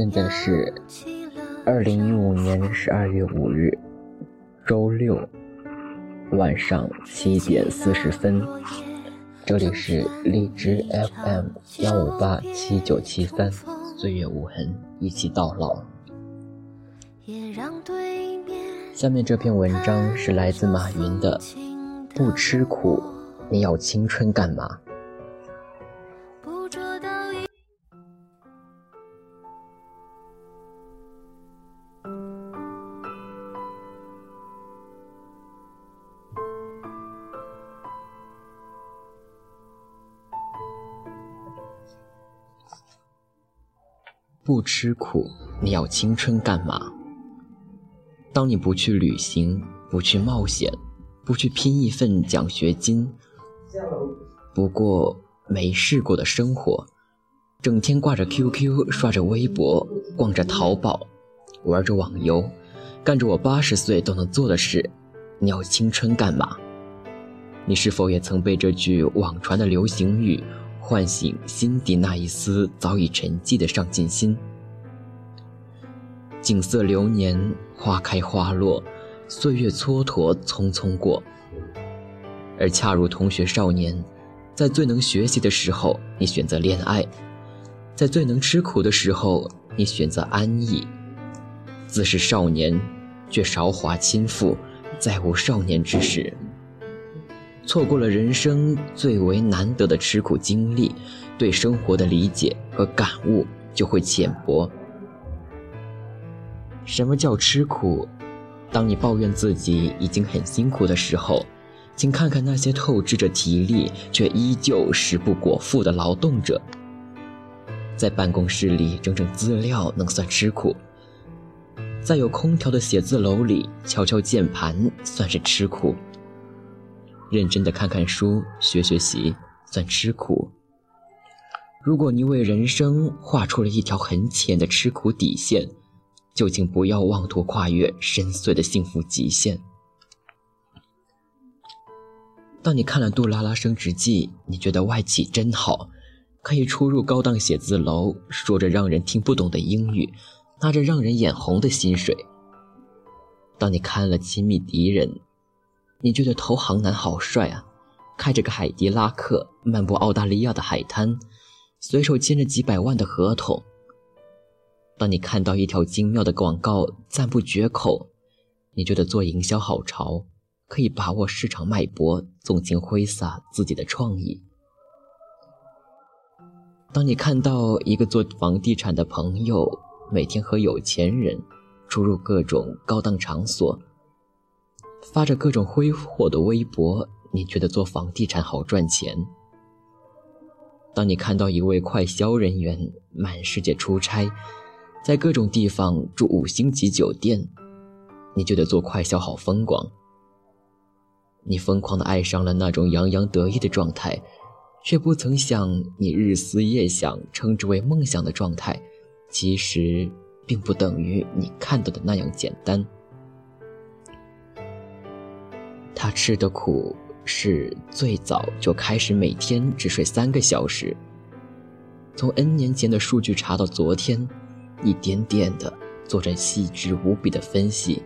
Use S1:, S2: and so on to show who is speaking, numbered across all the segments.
S1: 现在是二零一五年十二月五日，周六晚上七点四十分。这里是荔枝 FM 幺五八七九七三，岁月无痕，一起到老。下面这篇文章是来自马云的：不吃苦，你要青春干嘛？不吃苦，你要青春干嘛？当你不去旅行，不去冒险，不去拼一份奖学金，不过没试过的生活，整天挂着 QQ，刷着微博，逛着淘宝，玩着网游，干着我八十岁都能做的事，你要青春干嘛？你是否也曾被这句网传的流行语？唤醒心底那一丝早已沉寂的上进心。景色流年，花开花落，岁月蹉跎，匆匆过。而恰如同学少年，在最能学习的时候，你选择恋爱；在最能吃苦的时候，你选择安逸。自是少年，却韶华倾覆，再无少年之时。错过了人生最为难得的吃苦经历，对生活的理解和感悟就会浅薄。什么叫吃苦？当你抱怨自己已经很辛苦的时候，请看看那些透支着体力却依旧食不果腹的劳动者。在办公室里整整资料能算吃苦，在有空调的写字楼里敲敲键盘算是吃苦。认真的看看书，学学习，算吃苦。如果你为人生画出了一条很浅的吃苦底线，就请不要妄图跨越深邃的幸福极限。当你看了《杜拉拉升职记》，你觉得外企真好，可以出入高档写字楼，说着让人听不懂的英语，拿着让人眼红的薪水。当你看了《亲密敌人》，你觉得投行男好帅啊，开着个海迪拉克漫步澳大利亚的海滩，随手签着几百万的合同。当你看到一条精妙的广告赞不绝口，你觉得做营销好潮，可以把握市场脉搏，纵情挥洒自己的创意。当你看到一个做房地产的朋友每天和有钱人出入各种高档场所。发着各种挥霍的微博，你觉得做房地产好赚钱？当你看到一位快销人员满世界出差，在各种地方住五星级酒店，你觉得做快销好风光？你疯狂的爱上了那种洋洋得意的状态，却不曾想，你日思夜想称之为梦想的状态，其实并不等于你看到的那样简单。他吃的苦是最早就开始每天只睡三个小时，从 N 年前的数据查到昨天，一点点的做着细致无比的分析。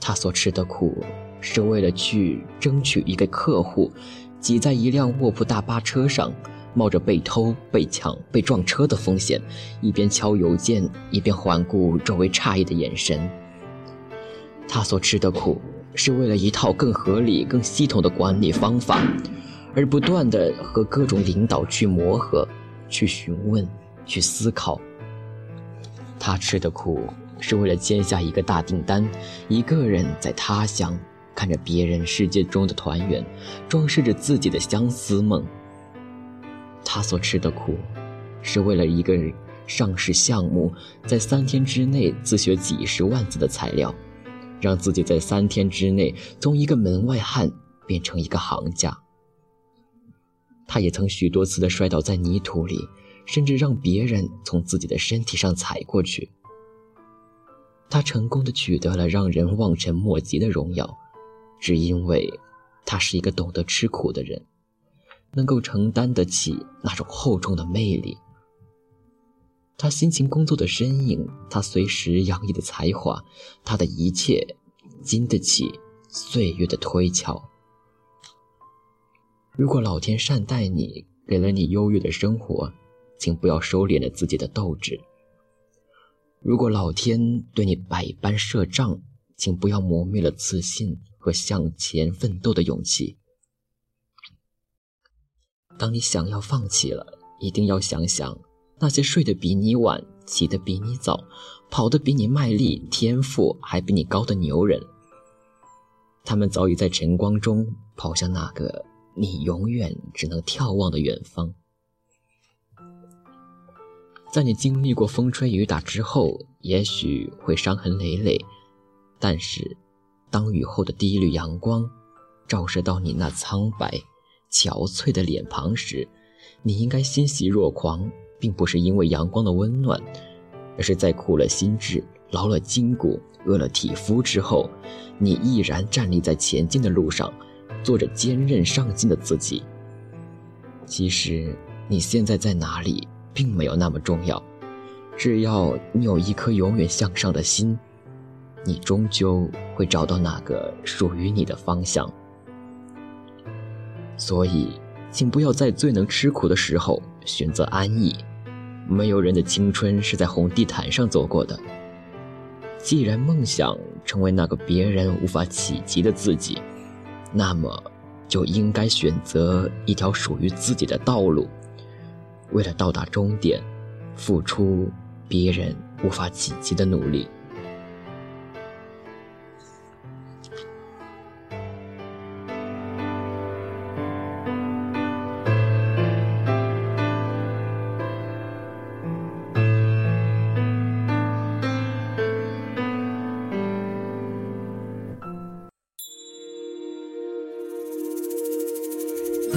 S1: 他所吃的苦是为了去争取一个客户，挤在一辆卧铺大巴车上，冒着被偷、被抢、被撞车的风险，一边敲邮件，一边环顾周围诧异的眼神。他所吃的苦。是为了一套更合理、更系统的管理方法，而不断的和各种领导去磨合、去询问、去思考。他吃的苦是为了签下一个大订单，一个人在他乡看着别人世界中的团圆，装饰着自己的相思梦。他所吃的苦，是为了一个上市项目，在三天之内自学几十万字的材料。让自己在三天之内从一个门外汉变成一个行家。他也曾许多次的摔倒在泥土里，甚至让别人从自己的身体上踩过去。他成功的取得了让人望尘莫及的荣耀，只因为他是一个懂得吃苦的人，能够承担得起那种厚重的魅力。他辛勤工作的身影，他随时洋溢的才华，他的一切经得起岁月的推敲。如果老天善待你，给了你优越的生活，请不要收敛了自己的斗志。如果老天对你百般设障，请不要磨灭了自信和向前奋斗的勇气。当你想要放弃了，一定要想想。那些睡得比你晚、起得比你早、跑得比你卖力、天赋还比你高的牛人，他们早已在晨光中跑向那个你永远只能眺望的远方。在你经历过风吹雨打之后，也许会伤痕累累，但是，当雨后的第一缕阳光照射到你那苍白、憔悴的脸庞时，你应该欣喜若狂。并不是因为阳光的温暖，而是在苦了心智、劳了筋骨、饿了体肤之后，你毅然站立在前进的路上，做着坚韧上进的自己。其实你现在在哪里，并没有那么重要，只要你有一颗永远向上的心，你终究会找到那个属于你的方向。所以，请不要在最能吃苦的时候选择安逸。没有人的青春是在红地毯上走过的。既然梦想成为那个别人无法企及的自己，那么就应该选择一条属于自己的道路。为了到达终点，付出别人无法企及的努力。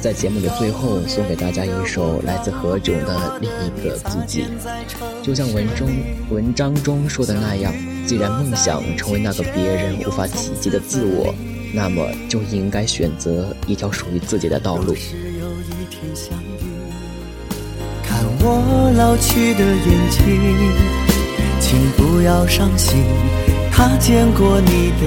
S1: 在节目的最后，送给大家一首来自何炅的《另一个自己》。就像文中文章中说的那样，既然梦想成为那个别人无法企及的自我，那么就应该选择一条属于自己的道路。
S2: 看我老去的眼睛，请不要伤心，他见过你的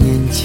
S2: 年轻。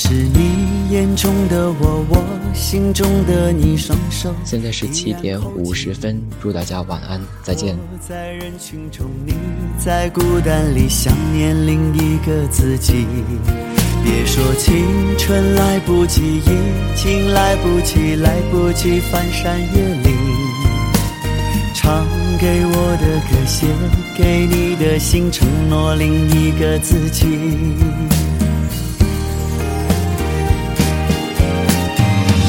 S2: 是你眼中的我我心中的你双手。
S1: 现在是七点五十分祝大家晚安再见。
S2: 在人群中你在孤单里想念另一个自己。别说青春来不及已经来不及来不及翻山越岭。唱给我的歌写给你的承诺另一个自己。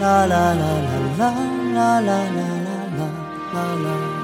S2: 啦啦啦啦啦啦啦啦啦啦啦。